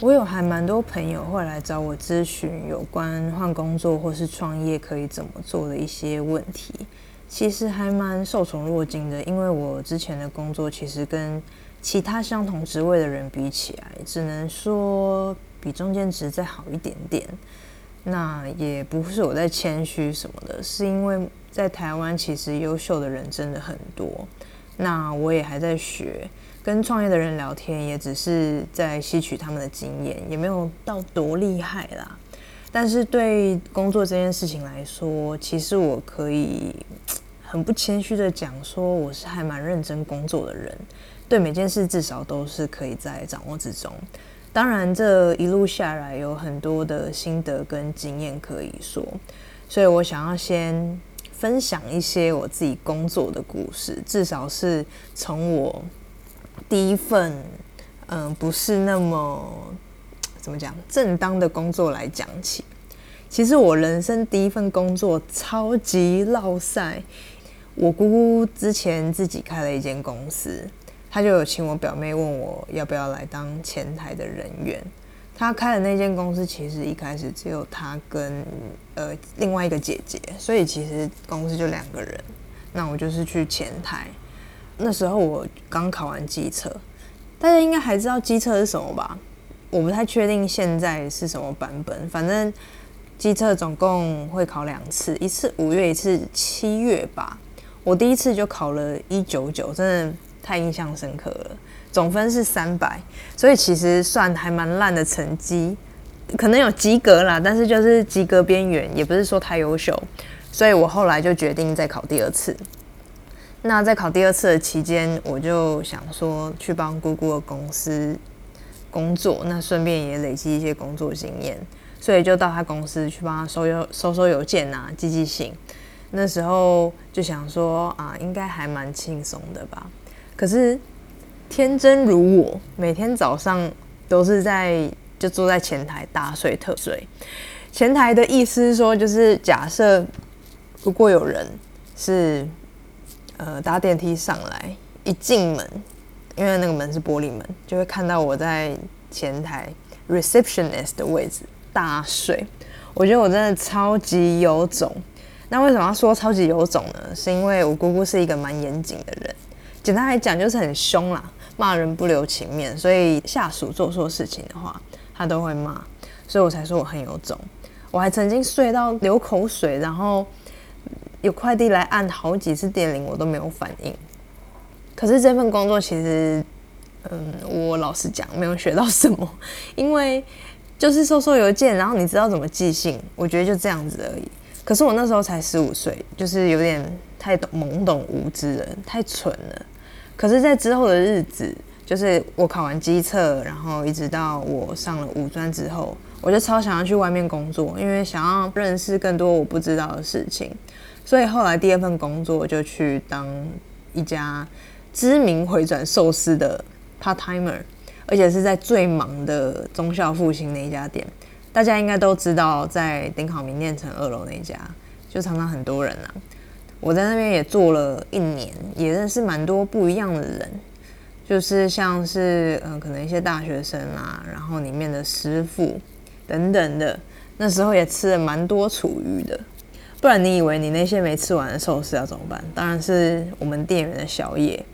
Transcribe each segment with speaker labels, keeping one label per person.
Speaker 1: 我有还蛮多朋友会来找我咨询有关换工作或是创业可以怎么做的一些问题，其实还蛮受宠若惊的，因为我之前的工作其实跟其他相同职位的人比起来，只能说比中间值再好一点点。那也不是我在谦虚什么的，是因为在台湾其实优秀的人真的很多。那我也还在学，跟创业的人聊天，也只是在吸取他们的经验，也没有到多厉害啦。但是对工作这件事情来说，其实我可以很不谦虚的讲说，我是还蛮认真工作的人。对每件事至少都是可以在掌握之中。当然，这一路下来有很多的心得跟经验可以说，所以我想要先分享一些我自己工作的故事，至少是从我第一份嗯不是那么怎么讲正当的工作来讲起。其实我人生第一份工作超级落塞，我姑姑之前自己开了一间公司。他就有请我表妹问我要不要来当前台的人员。他开的那间公司其实一开始只有他跟呃另外一个姐姐，所以其实公司就两个人。那我就是去前台。那时候我刚考完机测，大家应该还知道机测是什么吧？我不太确定现在是什么版本。反正机测总共会考两次，一次五月，一次七月吧。我第一次就考了一九九，真的。太印象深刻了，总分是三百，所以其实算还蛮烂的成绩，可能有及格啦，但是就是及格边缘，也不是说太优秀，所以我后来就决定再考第二次。那在考第二次的期间，我就想说去帮姑姑的公司工作，那顺便也累积一些工作经验，所以就到他公司去帮他收邮收收邮件啊，寄寄信。那时候就想说啊，应该还蛮轻松的吧。可是天真如我，每天早上都是在就坐在前台大睡特睡。前台的意思是说，就是假设如果有人是呃搭电梯上来，一进门，因为那个门是玻璃门，就会看到我在前台 receptionist 的位置大睡。我觉得我真的超级有种。那为什么要说超级有种呢？是因为我姑姑是一个蛮严谨的人。简单来讲就是很凶啦，骂人不留情面，所以下属做错事情的话，他都会骂，所以我才说我很有种。我还曾经睡到流口水，然后有快递来按好几次电铃，我都没有反应。可是这份工作其实，嗯，我老实讲没有学到什么，因为就是收收邮件，然后你知道怎么寄信，我觉得就这样子而已。可是我那时候才十五岁，就是有点太懵懂无知了，太蠢了。可是，在之后的日子，就是我考完机测，然后一直到我上了五专之后，我就超想要去外面工作，因为想要认识更多我不知道的事情。所以后来第二份工作就去当一家知名回转寿司的 part timer，而且是在最忙的中校复兴那一家店。大家应该都知道，在顶好明念城二楼那一家，就常常很多人啊。我在那边也做了一年，也认识蛮多不一样的人，就是像是嗯，可能一些大学生啊，然后里面的师傅等等的。那时候也吃了蛮多厨余的，不然你以为你那些没吃完的寿司要怎么办？当然是我们店员的宵夜。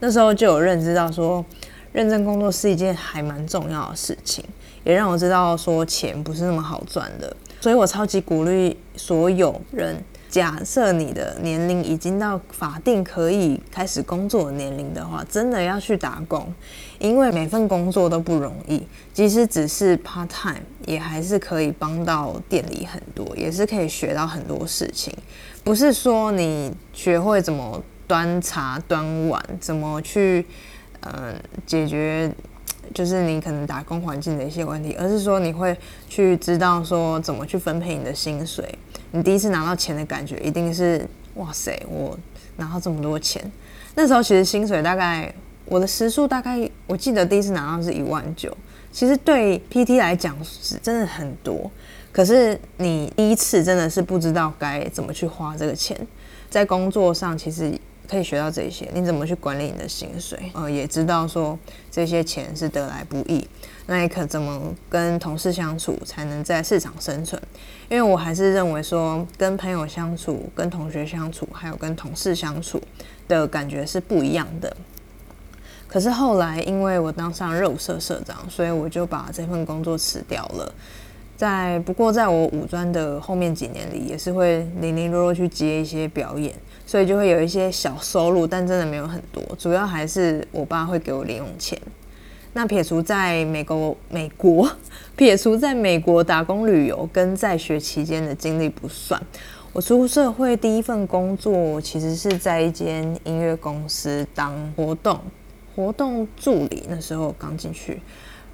Speaker 1: 那时候就有认知到说，认真工作是一件还蛮重要的事情，也让我知道说钱不是那么好赚的，所以我超级鼓励所有人。假设你的年龄已经到法定可以开始工作的年龄的话，真的要去打工，因为每份工作都不容易，即使只是 part time，也还是可以帮到店里很多，也是可以学到很多事情。不是说你学会怎么端茶端碗，怎么去嗯解决，就是你可能打工环境的一些问题，而是说你会去知道说怎么去分配你的薪水。你第一次拿到钱的感觉一定是哇塞，我拿到这么多钱。那时候其实薪水大概我的时数大概，我记得第一次拿到是一万九，其实对 PT 来讲是真的很多。可是你第一次真的是不知道该怎么去花这个钱，在工作上其实可以学到这些，你怎么去管理你的薪水，呃，也知道说这些钱是得来不易，那你可怎么跟同事相处才能在市场生存。因为我还是认为说，跟朋友相处、跟同学相处，还有跟同事相处的感觉是不一样的。可是后来，因为我当上肉社社长，所以我就把这份工作辞掉了。在不过，在我五专的后面几年里，也是会零零落落去接一些表演，所以就会有一些小收入，但真的没有很多。主要还是我爸会给我零用钱。那撇除在美国，美 国撇除在美国打工旅游跟在学期间的经历不算，我出社会第一份工作其实是在一间音乐公司当活动。活动助理那时候刚进去，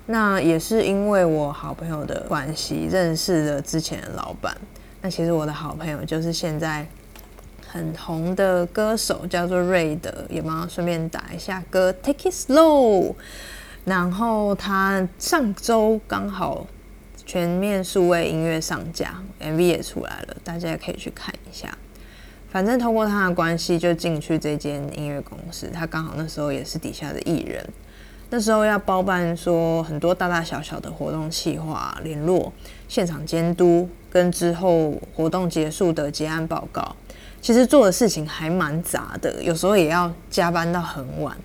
Speaker 1: 那也是因为我好朋友的关系认识了之前的老板。那其实我的好朋友就是现在很红的歌手，叫做瑞德，也帮顺便打一下歌，Take It Slow。然后他上周刚好全面数位音乐上架，MV 也出来了，大家也可以去看一下。反正通过他的关系就进去这间音乐公司，他刚好那时候也是底下的艺人，那时候要包办说很多大大小小的活动计划、联络、现场监督跟之后活动结束的结案报告，其实做的事情还蛮杂的，有时候也要加班到很晚。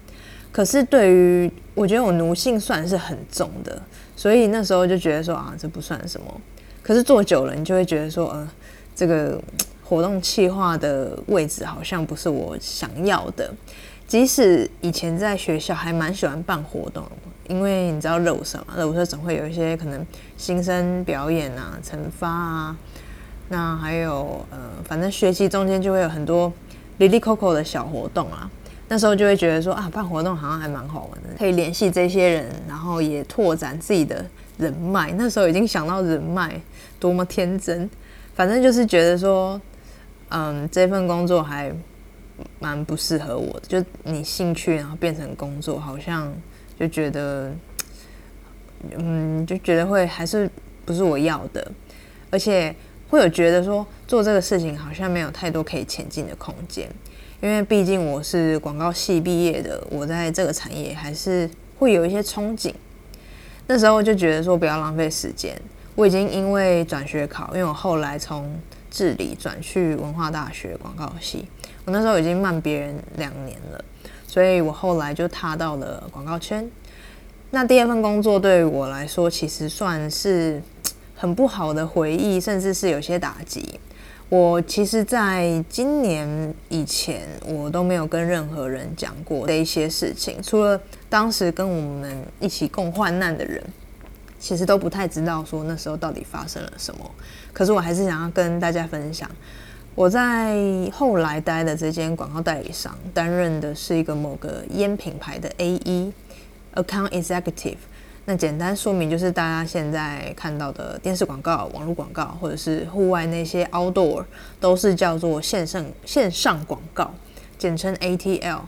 Speaker 1: 可是对于我觉得我奴性算是很重的，所以那时候就觉得说啊，这不算什么。可是做久了，你就会觉得说，呃，这个。活动企划的位置好像不是我想要的，即使以前在学校还蛮喜欢办活动，因为你知道肉社嘛，肉社总会有一些可能新生表演啊、惩罚啊，那还有呃，反正学期中间就会有很多 Lily Coco 的小活动啊，那时候就会觉得说啊，办活动好像还蛮好玩的，可以联系这些人，然后也拓展自己的人脉。那时候已经想到人脉，多么天真，反正就是觉得说。嗯，这份工作还蛮不适合我的。就你兴趣，然后变成工作，好像就觉得，嗯，就觉得会还是不是我要的，而且会有觉得说做这个事情好像没有太多可以前进的空间。因为毕竟我是广告系毕业的，我在这个产业还是会有一些憧憬。那时候就觉得说不要浪费时间。我已经因为转学考，因为我后来从治理转去文化大学广告系，我那时候已经慢别人两年了，所以我后来就踏到了广告圈。那第二份工作对于我来说，其实算是很不好的回忆，甚至是有些打击。我其实在今年以前，我都没有跟任何人讲过的一些事情，除了当时跟我们一起共患难的人。其实都不太知道说那时候到底发生了什么，可是我还是想要跟大家分享，我在后来待的这间广告代理商担任的是一个某个烟品牌的 A E Account Executive。那简单说明就是大家现在看到的电视广告、网络广告或者是户外那些 Outdoor 都是叫做线上线上广告，简称 A T L。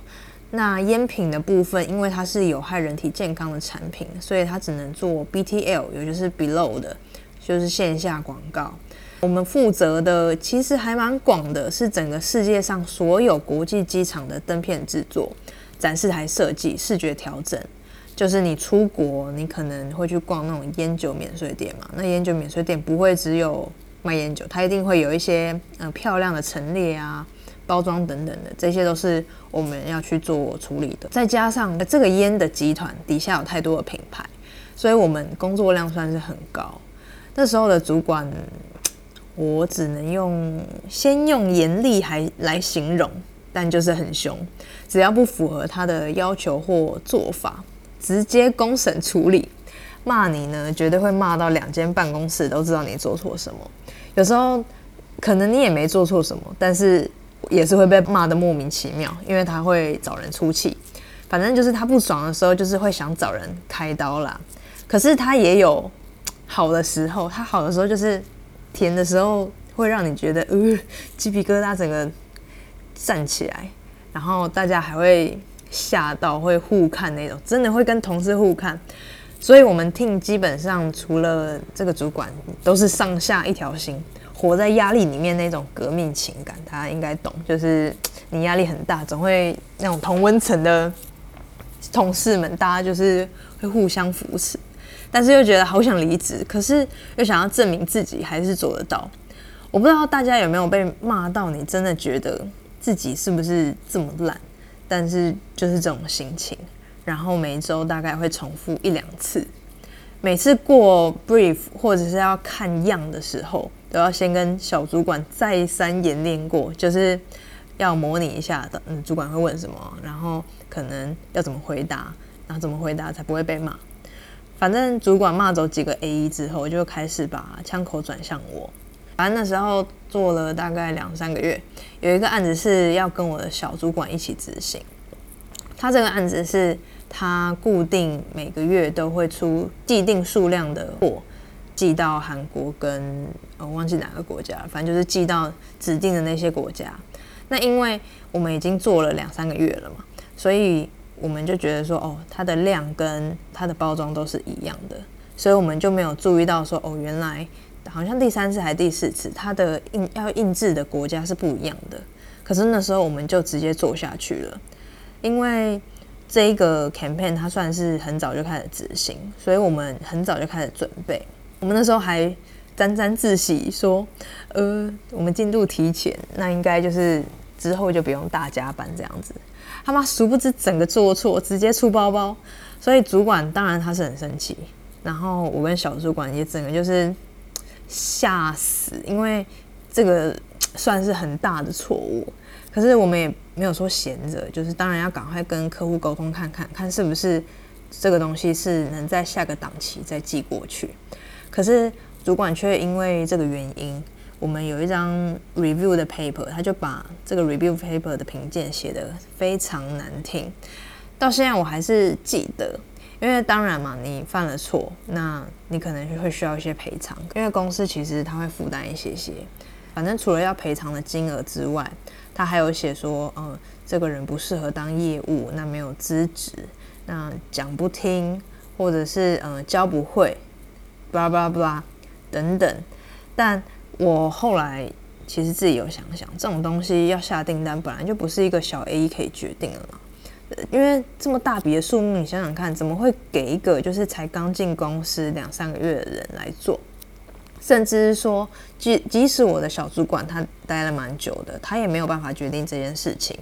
Speaker 1: 那烟品的部分，因为它是有害人体健康的产品，所以它只能做 BTL，也就是 Below 的，就是线下广告。我们负责的其实还蛮广的，是整个世界上所有国际机场的灯片制作、展示台设计、视觉调整。就是你出国，你可能会去逛那种烟酒免税店嘛？那烟酒免税店不会只有卖烟酒，它一定会有一些嗯漂亮的陈列啊。包装等等的，这些都是我们要去做处理的。再加上这个烟的集团底下有太多的品牌，所以我们工作量算是很高。那时候的主管，我只能用先用严厉还来形容，但就是很凶。只要不符合他的要求或做法，直接公审处理。骂你呢，绝对会骂到两间办公室都知道你做错什么。有时候可能你也没做错什么，但是。也是会被骂的莫名其妙，因为他会找人出气，反正就是他不爽的时候，就是会想找人开刀啦。可是他也有好的时候，他好的时候就是甜的时候，会让你觉得呃鸡皮疙瘩整个站起来，然后大家还会吓到，会互看那种，真的会跟同事互看。所以我们 team 基本上除了这个主管，都是上下一条心，活在压力里面那种革命情感，大家应该懂，就是你压力很大，总会那种同温层的同事们，大家就是会互相扶持，但是又觉得好想离职，可是又想要证明自己还是做得到。我不知道大家有没有被骂到，你真的觉得自己是不是这么烂？但是就是这种心情，然后每周大概会重复一两次，每次过 brief 或者是要看样的时候，都要先跟小主管再三演练过，就是要模拟一下的，嗯，主管会问什么，然后可能要怎么回答，然后怎么回答才不会被骂。反正主管骂走几个 A E 之后，就开始把枪口转向我。反正那时候做了大概两三个月，有一个案子是要跟我的小主管一起执行。他这个案子是他固定每个月都会出既定数量的货，寄到韩国跟我忘记哪个国家，反正就是寄到指定的那些国家。那因为我们已经做了两三个月了嘛，所以我们就觉得说，哦，它的量跟它的包装都是一样的，所以我们就没有注意到说，哦，原来。好像第三次还是第四次，它的印要印制的国家是不一样的。可是那时候我们就直接做下去了，因为这一个 campaign 它算是很早就开始执行，所以我们很早就开始准备。我们那时候还沾沾自喜说，呃，我们进度提前，那应该就是之后就不用大加班这样子。他妈殊不知整个做错，直接出包包，所以主管当然他是很生气，然后我跟小主管也整个就是。吓死！因为这个算是很大的错误，可是我们也没有说闲着，就是当然要赶快跟客户沟通，看看看是不是这个东西是能在下个档期再寄过去。可是主管却因为这个原因，我们有一张 review 的 paper，他就把这个 review paper 的评鉴写得非常难听，到现在我还是记得。因为当然嘛，你犯了错，那你可能会需要一些赔偿。因为公司其实他会负担一些些，反正除了要赔偿的金额之外，他还有写说，嗯，这个人不适合当业务，那没有资质，那讲不听，或者是嗯教不会，巴拉巴拉巴拉等等。但我后来其实自己有想想，这种东西要下订单，本来就不是一个小 A 可以决定的嘛。因为这么大笔的数目，你想想看，怎么会给一个就是才刚进公司两三个月的人来做？甚至说，即即使我的小主管他待了蛮久的，他也没有办法决定这件事情。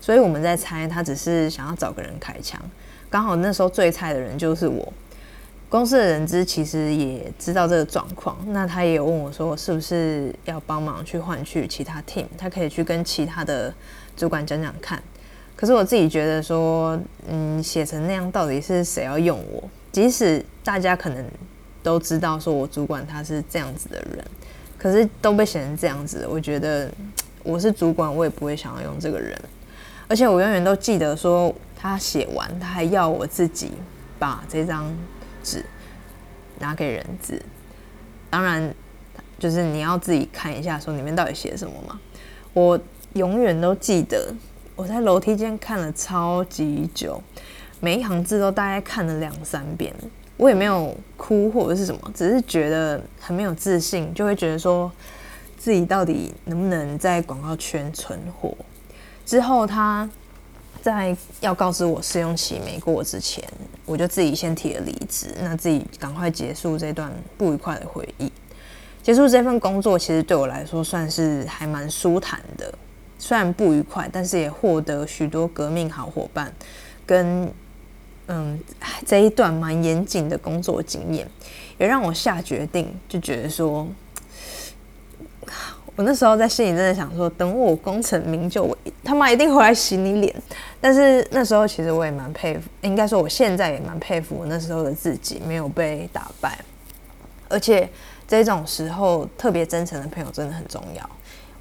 Speaker 1: 所以我们在猜，他只是想要找个人开枪。刚好那时候最菜的人就是我。公司的人资其实也知道这个状况，那他也有问我说，是不是要帮忙去换去其他 team？他可以去跟其他的主管讲讲看。可是我自己觉得说，嗯，写成那样到底是谁要用我？即使大家可能都知道说我主管他是这样子的人，可是都被写成这样子，我觉得我是主管，我也不会想要用这个人。而且我永远都记得说，他写完他还要我自己把这张纸拿给人字。当然，就是你要自己看一下说里面到底写什么嘛。我永远都记得。我在楼梯间看了超级久，每一行字都大概看了两三遍。我也没有哭或者是什么，只是觉得很没有自信，就会觉得说自己到底能不能在广告圈存活。之后他在要告知我试用期没过之前，我就自己先提了离职，那自己赶快结束这段不愉快的回忆。结束这份工作，其实对我来说算是还蛮舒坦的。虽然不愉快，但是也获得许多革命好伙伴，跟嗯这一段蛮严谨的工作经验，也让我下决定，就觉得说，我那时候在心里真的想说，等我功成名就，我他妈一定回来洗你脸。但是那时候其实我也蛮佩服，应该说我现在也蛮佩服我那时候的自己，没有被打败。而且这种时候，特别真诚的朋友真的很重要。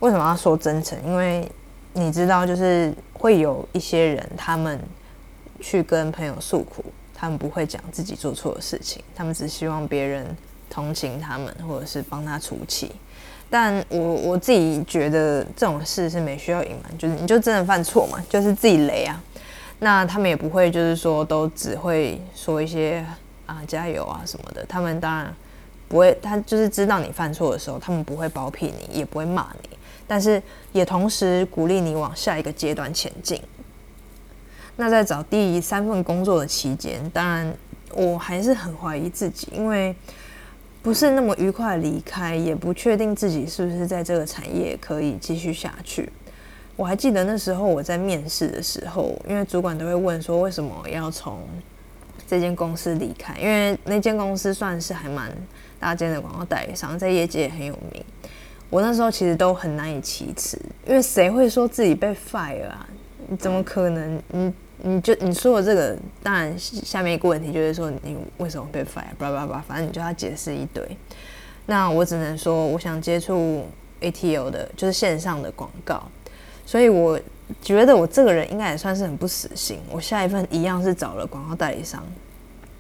Speaker 1: 为什么要说真诚？因为你知道，就是会有一些人，他们去跟朋友诉苦，他们不会讲自己做错的事情，他们只希望别人同情他们，或者是帮他出气。但我我自己觉得这种事是没需要隐瞒，就是你就真的犯错嘛，就是自己雷啊。那他们也不会就是说都只会说一些啊加油啊什么的，他们当然不会，他就是知道你犯错的时候，他们不会包庇你，也不会骂你，但是也同时鼓励你往下一个阶段前进。那在找第三份工作的期间，当然我还是很怀疑自己，因为不是那么愉快离开，也不确定自己是不是在这个产业可以继续下去。我还记得那时候我在面试的时候，因为主管都会问说为什么要从这间公司离开，因为那间公司算是还蛮大间的广告代理商，在业界也很有名。我那时候其实都很难以启齿，因为谁会说自己被 fire 啊？你怎么可能？你你就你说的这个，当然下面一个问题就是说你为什么被 fire？叭叭叭，反正你就要解释一堆。那我只能说，我想接触 ATO 的，就是线上的广告。所以我觉得我这个人应该也算是很不死心。我下一份一样是找了广告代理商，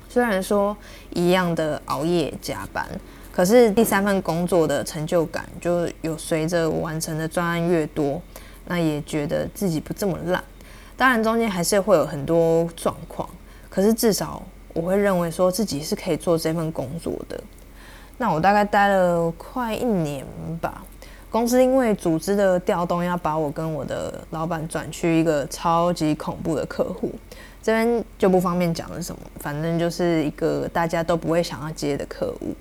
Speaker 1: 虽然说一样的熬夜加班，可是第三份工作的成就感就有随着完成的专案越多，那也觉得自己不这么烂。当然中间还是会有很多状况，可是至少我会认为说自己是可以做这份工作的。那我大概待了快一年吧。公司因为组织的调动，要把我跟我的老板转去一个超级恐怖的客户，这边就不方便讲是什么，反正就是一个大家都不会想要接的客户。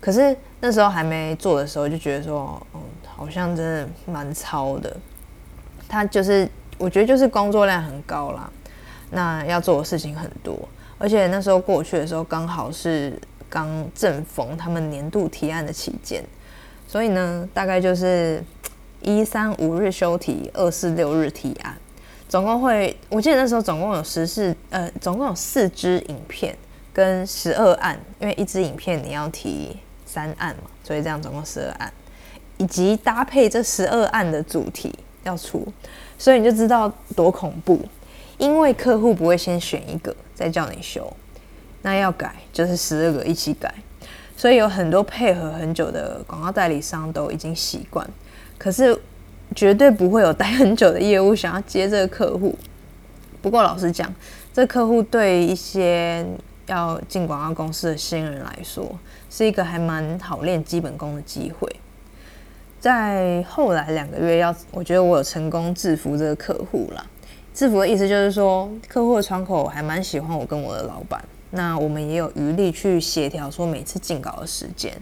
Speaker 1: 可是那时候还没做的时候，就觉得说，嗯，好像真的蛮超的。他就是，我觉得就是工作量很高啦，那要做的事情很多，而且那时候过去的时候，刚好是刚正逢他们年度提案的期间。所以呢，大概就是一三五日休题，二四六日提案，总共会，我记得那时候总共有十四，呃，总共有四支影片跟十二案，因为一支影片你要提三案嘛，所以这样总共十二案，以及搭配这十二案的主题要出，所以你就知道多恐怖，因为客户不会先选一个再叫你修，那要改就是十二个一起改。所以有很多配合很久的广告代理商都已经习惯，可是绝对不会有待很久的业务想要接这个客户。不过老实讲，这客户对一些要进广告公司的新人来说，是一个还蛮好练基本功的机会。在后来两个月，要我觉得我有成功制服这个客户了。制服的意思就是说，客户的窗口还蛮喜欢我跟我的老板。那我们也有余力去协调，说每次进稿的时间，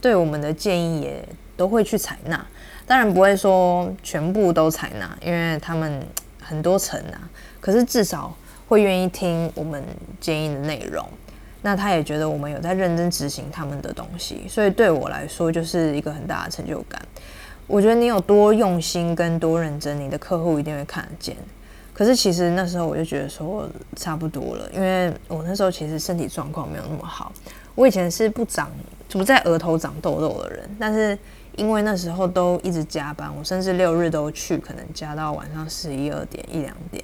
Speaker 1: 对我们的建议也都会去采纳。当然不会说全部都采纳，因为他们很多层啊。可是至少会愿意听我们建议的内容。那他也觉得我们有在认真执行他们的东西，所以对我来说就是一个很大的成就感。我觉得你有多用心跟多认真，你的客户一定会看得见。可是其实那时候我就觉得说差不多了，因为我那时候其实身体状况没有那么好。我以前是不长不在额头长痘痘的人，但是因为那时候都一直加班，我甚至六日都去，可能加到晚上十一二点一两点。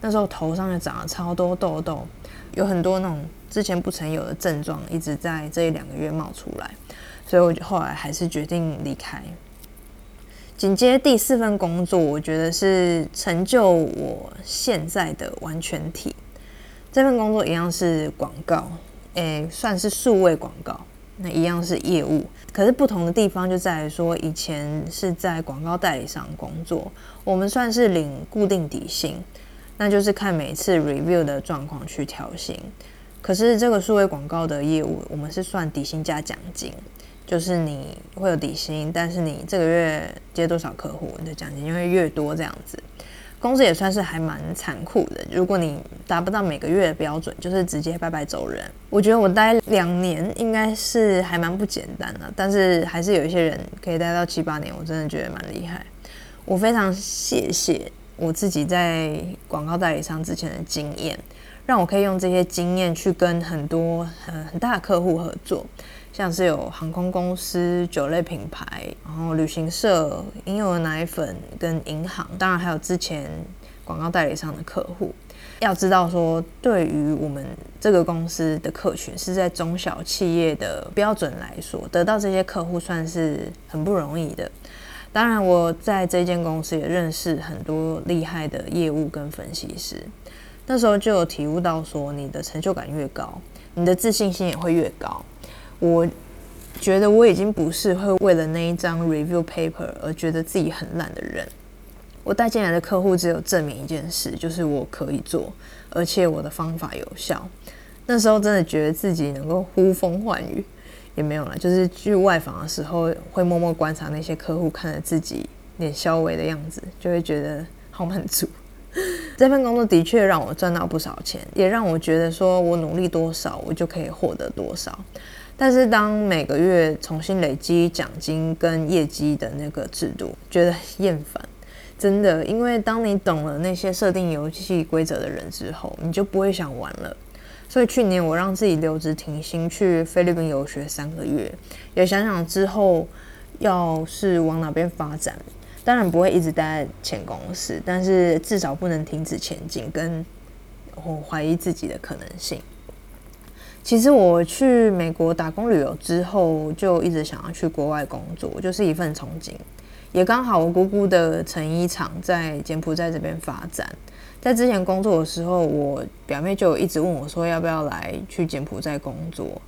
Speaker 1: 那时候头上就长了超多痘痘，有很多那种之前不曾有的症状，一直在这一两个月冒出来，所以我就后来还是决定离开。紧接第四份工作，我觉得是成就我现在的完全体。这份工作一样是广告，诶，算是数位广告，那一样是业务。可是不同的地方就在于说，以前是在广告代理商工作，我们算是领固定底薪，那就是看每次 review 的状况去调薪。可是这个数位广告的业务，我们是算底薪加奖金。就是你会有底薪，但是你这个月接多少客户，你的奖金就会越多。这样子，公司也算是还蛮残酷的。如果你达不到每个月的标准，就是直接拜拜走人。我觉得我待两年应该是还蛮不简单的，但是还是有一些人可以待到七八年，我真的觉得蛮厉害。我非常谢谢我自己在广告代理商之前的经验，让我可以用这些经验去跟很多很很大的客户合作。像是有航空公司、酒类品牌，然后旅行社、婴幼儿奶粉跟银行，当然还有之前广告代理商的客户。要知道说，对于我们这个公司的客群是在中小企业的标准来说，得到这些客户算是很不容易的。当然，我在这间公司也认识很多厉害的业务跟分析师。那时候就有体悟到说，你的成就感越高，你的自信心也会越高。我觉得我已经不是会为了那一张 review paper 而觉得自己很烂的人。我带进来的客户只有证明一件事，就是我可以做，而且我的方法有效。那时候真的觉得自己能够呼风唤雨，也没有了。就是去外访的时候，会默默观察那些客户看着自己脸稍微的样子，就会觉得好满足。这份工作的确让我赚到不少钱，也让我觉得说我努力多少，我就可以获得多少。但是当每个月重新累积奖金跟业绩的那个制度，觉得厌烦，真的，因为当你懂了那些设定游戏规则的人之后，你就不会想玩了。所以去年我让自己留职停薪去菲律宾游学三个月，也想想之后要是往哪边发展。当然不会一直待在前公司，但是至少不能停止前进，跟我怀疑自己的可能性。其实我去美国打工旅游之后，就一直想要去国外工作，就是一份憧憬。也刚好我姑姑的成衣厂在柬埔寨这边发展，在之前工作的时候，我表妹就一直问我说要不要来去柬埔寨工作。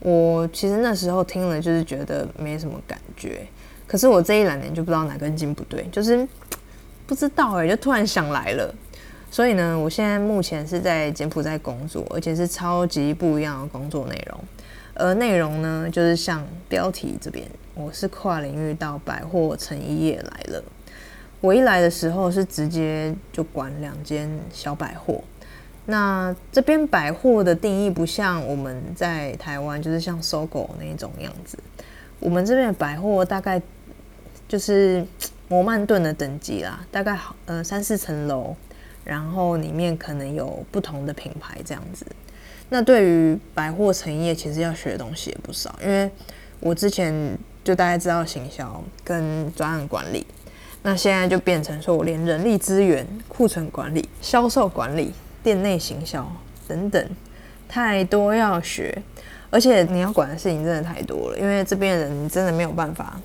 Speaker 1: 我其实那时候听了就是觉得没什么感觉。可是我这一两年就不知道哪根筋不对，就是不知道哎，就突然想来了。所以呢，我现在目前是在柬埔寨工作，而且是超级不一样的工作内容。而内容呢，就是像标题这边，我是跨领域到百货成衣业来了。我一来的时候是直接就管两间小百货。那这边百货的定义不像我们在台湾，就是像搜狗那种样子。我们这边的百货大概。就是 摩曼顿的等级啦，大概好呃三四层楼，然后里面可能有不同的品牌这样子。那对于百货成业，其实要学的东西也不少，因为我之前就大概知道行销跟专案管理，那现在就变成说我连人力资源、库存管理、销售管理、店内行销等等，太多要学，而且你要管的事情真的太多了，因为这边的人你真的没有办法。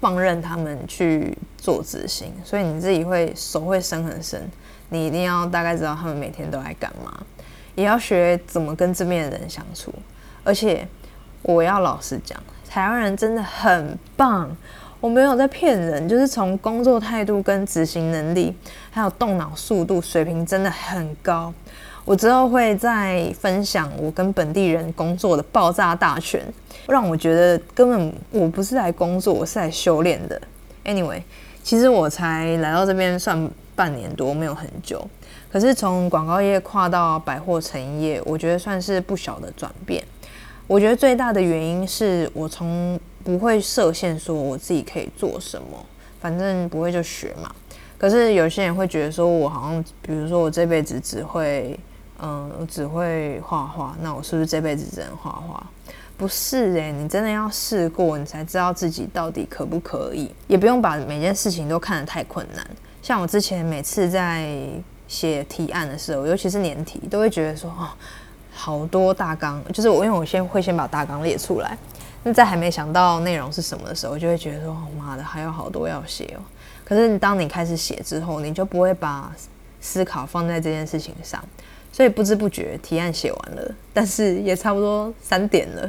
Speaker 1: 放任他们去做执行，所以你自己会手会伸很深。你一定要大概知道他们每天都在干嘛，也要学怎么跟这边的人相处。而且我要老实讲，台湾人真的很棒，我没有在骗人，就是从工作态度跟执行能力，还有动脑速度水平真的很高。我之后会再分享我跟本地人工作的爆炸大全，让我觉得根本我不是来工作，我是来修炼的。Anyway，其实我才来到这边算半年多，没有很久。可是从广告业跨到百货成业，我觉得算是不小的转变。我觉得最大的原因是我从不会设限说我自己可以做什么，反正不会就学嘛。可是有些人会觉得说我好像，比如说我这辈子只会。嗯，我只会画画，那我是不是这辈子只能画画？不是诶，你真的要试过，你才知道自己到底可不可以。也不用把每件事情都看得太困难。像我之前每次在写提案的时候，尤其是年题，都会觉得说，哦，好多大纲，就是我因为我先会先把大纲列出来，那在还没想到内容是什么的时候，就会觉得说，妈的，还有好多要写哦。可是当你开始写之后，你就不会把思考放在这件事情上。所以不知不觉提案写完了，但是也差不多三点了。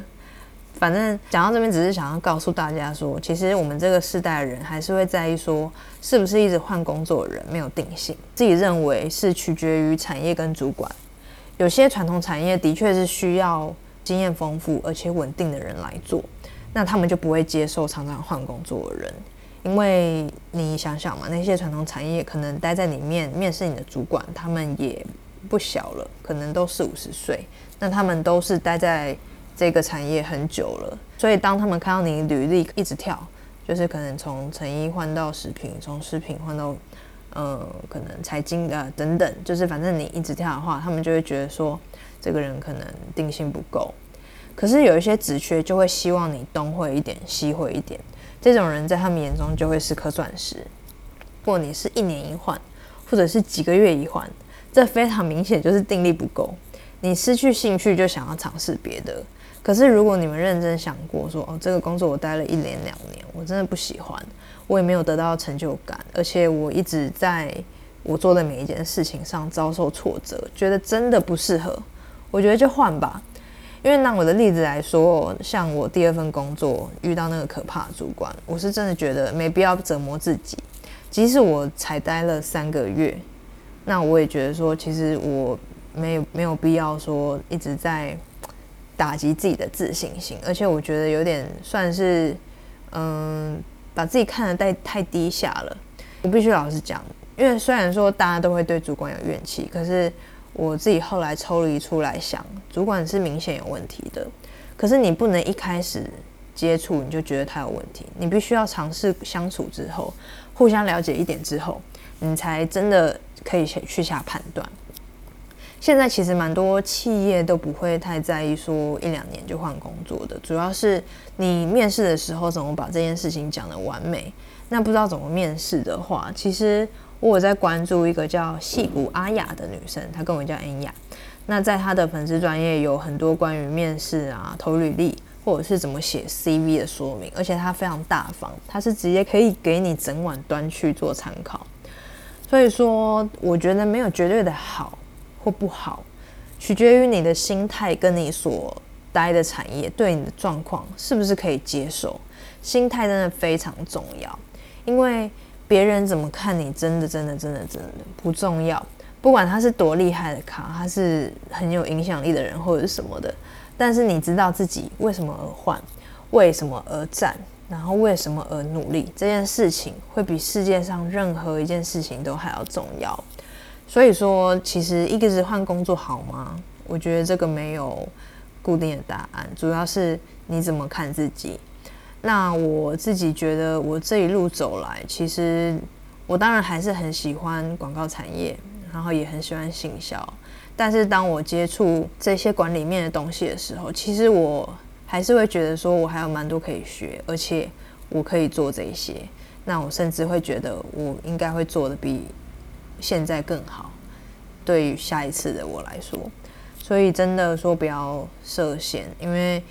Speaker 1: 反正讲到这边，只是想要告诉大家说，其实我们这个世代的人还是会在意说，是不是一直换工作的人没有定性。自己认为是取决于产业跟主管。有些传统产业的确是需要经验丰富而且稳定的人来做，那他们就不会接受常常换工作的人，因为你想想嘛，那些传统产业可能待在里面面试你的主管，他们也。不小了，可能都四五十岁，那他们都是待在这个产业很久了，所以当他们看到你履历一直跳，就是可能从成衣换到食品，从食品换到呃可能财经的等等，就是反正你一直跳的话，他们就会觉得说这个人可能定性不够。可是有一些职缺就会希望你东会一点西会一点，这种人在他们眼中就会是颗钻石。不过你是一年一换，或者是几个月一换。这非常明显就是定力不够，你失去兴趣就想要尝试别的。可是如果你们认真想过，说哦，这个工作我待了一年两年，我真的不喜欢，我也没有得到成就感，而且我一直在我做的每一件事情上遭受挫折，觉得真的不适合，我觉得就换吧。因为拿我的例子来说，像我第二份工作遇到那个可怕的主管，我是真的觉得没必要折磨自己。即使我才待了三个月，那我也觉得说，其实我没有没有必要说一直在打击自己的自信心，而且我觉得有点算是嗯，把自己看得太太低下了。我必须老实讲，因为虽然说大家都会对主管有怨气，可是。我自己后来抽离出来想，主管是明显有问题的，可是你不能一开始接触你就觉得他有问题，你必须要尝试相处之后，互相了解一点之后，你才真的可以去下判断。现在其实蛮多企业都不会太在意说一两年就换工作的，主要是你面试的时候怎么把这件事情讲得完美。那不知道怎么面试的话，其实。我有在关注一个叫戏骨阿雅的女生，她跟我叫恩雅。那在她的粉丝专业有很多关于面试啊、投履历或者是怎么写 CV 的说明，而且她非常大方，她是直接可以给你整碗端去做参考。所以说，我觉得没有绝对的好或不好，取决于你的心态跟你所待的产业对你的状况是不是可以接受。心态真的非常重要，因为。别人怎么看你，真的，真的，真的，真的不重要。不管他是多厉害的卡，他是很有影响力的人，或者是什么的。但是你知道自己为什么而换，为什么而战，然后为什么而努力，这件事情会比世界上任何一件事情都还要重要。所以说，其实一个是换工作好吗？我觉得这个没有固定的答案，主要是你怎么看自己。那我自己觉得，我这一路走来，其实我当然还是很喜欢广告产业，然后也很喜欢行销。但是当我接触这些管理面的东西的时候，其实我还是会觉得说，我还有蛮多可以学，而且我可以做这些。那我甚至会觉得，我应该会做的比现在更好，对于下一次的我来说。所以真的说不要设限，因为。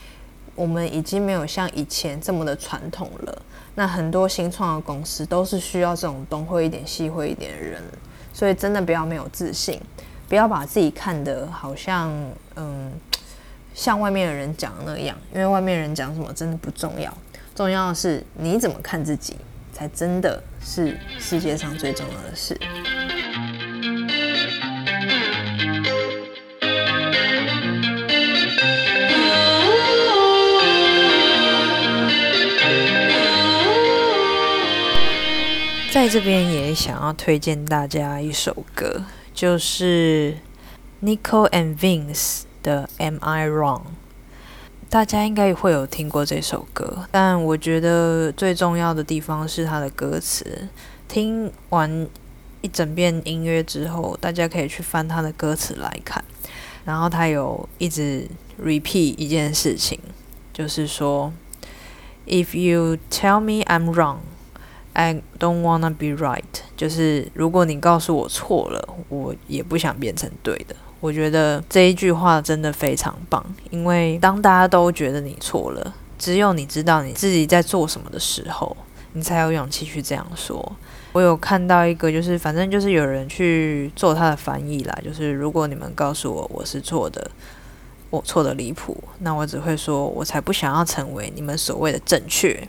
Speaker 1: 我们已经没有像以前这么的传统了。那很多新创的公司都是需要这种东会一点、西会一点的人，所以真的不要没有自信，不要把自己看得好像嗯，像外面的人讲的那样，因为外面人讲什么真的不重要，重要的是你怎么看自己，才真的是世界上最重要的事。在这边也想要推荐大家一首歌，就是 Nico and Vince 的 Am I Wrong？大家应该会有听过这首歌，但我觉得最重要的地方是它的歌词。听完一整遍音乐之后，大家可以去翻它的歌词来看。然后他有一直 repeat 一件事情，就是说，If you tell me I'm wrong。I don't wanna be right，就是如果你告诉我错了，我也不想变成对的。我觉得这一句话真的非常棒，因为当大家都觉得你错了，只有你知道你自己在做什么的时候，你才有勇气去这样说。我有看到一个，就是反正就是有人去做他的翻译啦，就是如果你们告诉我我是错的，我错的离谱，那我只会说，我才不想要成为你们所谓的正确。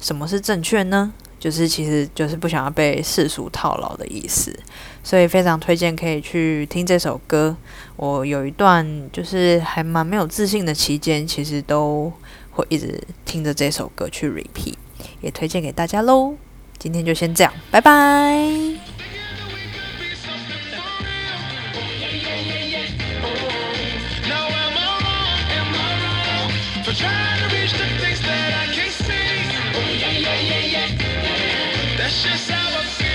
Speaker 1: 什么是正确呢？就是，其实就是不想要被世俗套牢的意思，所以非常推荐可以去听这首歌。我有一段就是还蛮没有自信的期间，其实都会一直听着这首歌去 repeat，也推荐给大家喽。今天就先这样，拜拜。That's just how I
Speaker 2: feel.